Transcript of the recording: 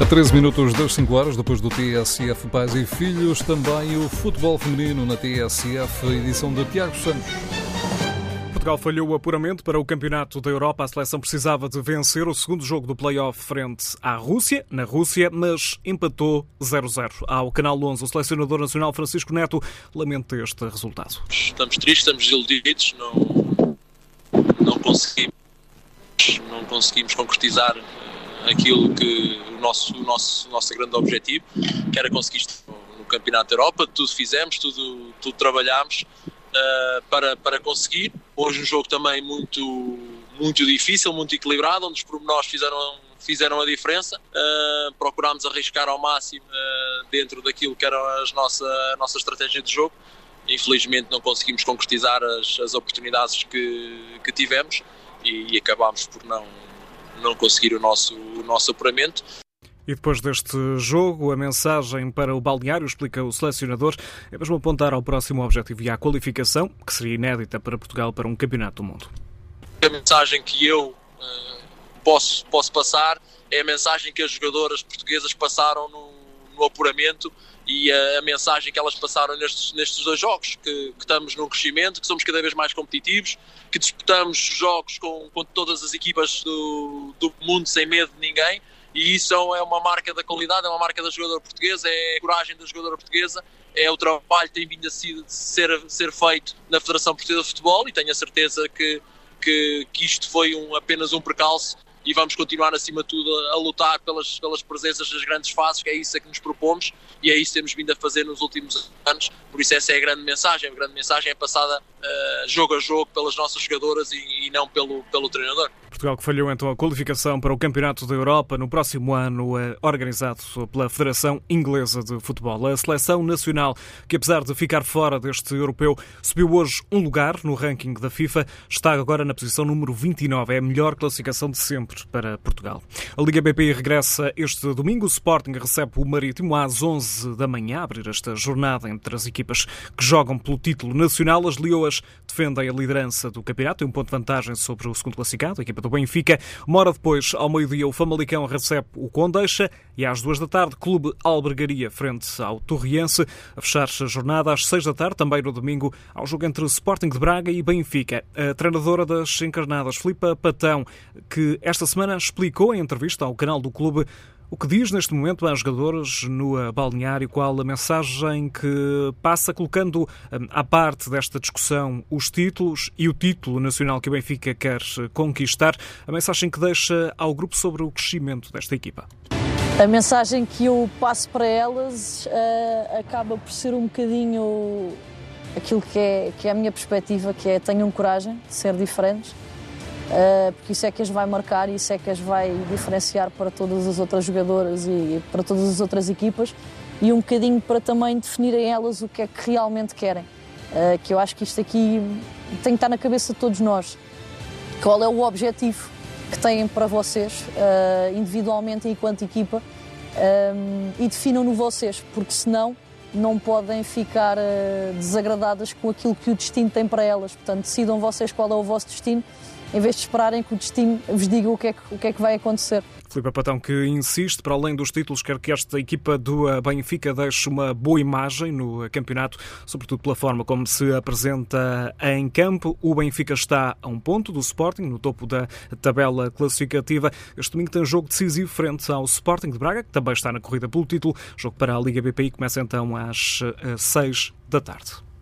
A 13 minutos das 5 horas, depois do TSF Pais e Filhos, também o futebol feminino na TSF, edição de Tiago Santos. Portugal falhou o apuramento para o Campeonato da Europa. A seleção precisava de vencer o segundo jogo do play-off frente à Rússia, na Rússia, mas empatou 0-0. Ao Canal 11, o selecionador nacional Francisco Neto lamenta este resultado. Estamos tristes, estamos desiludidos, não, não, conseguimos, não conseguimos concretizar aquilo que o nosso, o nosso, nosso grande objetivo, que era conseguir isto no Campeonato da Europa, tudo fizemos, tudo, tudo trabalhámos uh, para, para conseguir. Hoje um jogo também muito, muito difícil, muito equilibrado, onde os pormenores fizeram, fizeram a diferença. Uh, procurámos arriscar ao máximo uh, dentro daquilo que era as nossa, a nossa estratégia de jogo. Infelizmente não conseguimos concretizar as, as oportunidades que, que tivemos e, e acabámos por não, não conseguir o nosso, o nosso apuramento. E depois deste jogo, a mensagem para o balneário, explica o selecionador, é mesmo apontar ao próximo objetivo e à qualificação, que seria inédita para Portugal para um campeonato do mundo. A mensagem que eu uh, posso, posso passar é a mensagem que as jogadoras portuguesas passaram no, no apuramento e a, a, mensagem que elas passaram nestes, nestes dois jogos, que, que, estamos num crescimento, que somos cada vez mais competitivos, que disputamos jogos com, com todas as equipas do, do mundo sem medo de ninguém e isso é uma marca da qualidade, é uma marca da jogadora portuguesa, é a coragem da jogadora portuguesa, é o trabalho que tem vindo a ser, ser feito na Federação Portuguesa de Futebol e tenho a certeza que, que, que isto foi um, apenas um percalço e vamos continuar, acima de tudo, a, lutar pelas, pelas presenças das grandes fases, que é isso que nos propomos e é isso que temos vindo a fazer nos últimos anos. Por isso, essa é a grande mensagem. A grande mensagem é passada uh, jogo a jogo pelas nossas jogadoras e, e não pelo, pelo treinador. Portugal que falhou então a qualificação para o Campeonato da Europa no próximo ano, eh, organizado pela Federação Inglesa de Futebol. A seleção nacional, que apesar de ficar fora deste europeu, subiu hoje um lugar no ranking da FIFA, está agora na posição número 29. É a melhor classificação de sempre para Portugal. A Liga BP regressa este domingo. O Sporting recebe o Marítimo às 11 da manhã, abrir esta jornada entre as equipas que jogam pelo título nacional. As Leoas defendem a liderança do campeonato e um ponto de vantagem sobre o segundo classificado, a equipa do Benfica. Uma hora depois, ao meio-dia, o Famalicão recebe o Condeixa e às duas da tarde, Clube Albergaria frente ao Torriense. A fechar a jornada às seis da tarde, também no domingo, ao jogo entre Sporting de Braga e Benfica. A treinadora das encarnadas, Filipa Patão, que esta semana explicou em entrevista ao canal do clube o que diz neste momento às jogadoras no balneário? Qual a mensagem que passa colocando hum, à parte desta discussão os títulos e o título nacional que o Benfica quer conquistar? A mensagem que deixa ao grupo sobre o crescimento desta equipa? A mensagem que eu passo para elas uh, acaba por ser um bocadinho aquilo que é, que é a minha perspectiva, que é tenham coragem de ser diferentes, porque isso é que as vai marcar e isso é que as vai diferenciar para todas as outras jogadoras e para todas as outras equipas e um bocadinho para também definirem elas o que é que realmente querem. Uh, que eu acho que isto aqui tem que estar na cabeça de todos nós. Qual é o objetivo que têm para vocês, uh, individualmente e enquanto equipa, e definam-no vocês, porque senão não podem ficar desagradadas com aquilo que o destino tem para elas. Portanto, decidam vocês qual é o vosso destino em vez de esperarem que o destino vos diga o que é que, o que, é que vai acontecer. Filipe Patão que insiste, para além dos títulos, quer que esta equipa do eh, Benfica deixe uma boa imagem no campeonato, sobretudo pela forma como se apresenta em campo. O Benfica está a um ponto do Sporting, no topo da tabela classificativa. Este domingo tem um jogo decisivo frente ao Sporting de Braga, que também está na corrida pelo título. Jogo para a Liga BPI começa então às 6 eh, da tarde.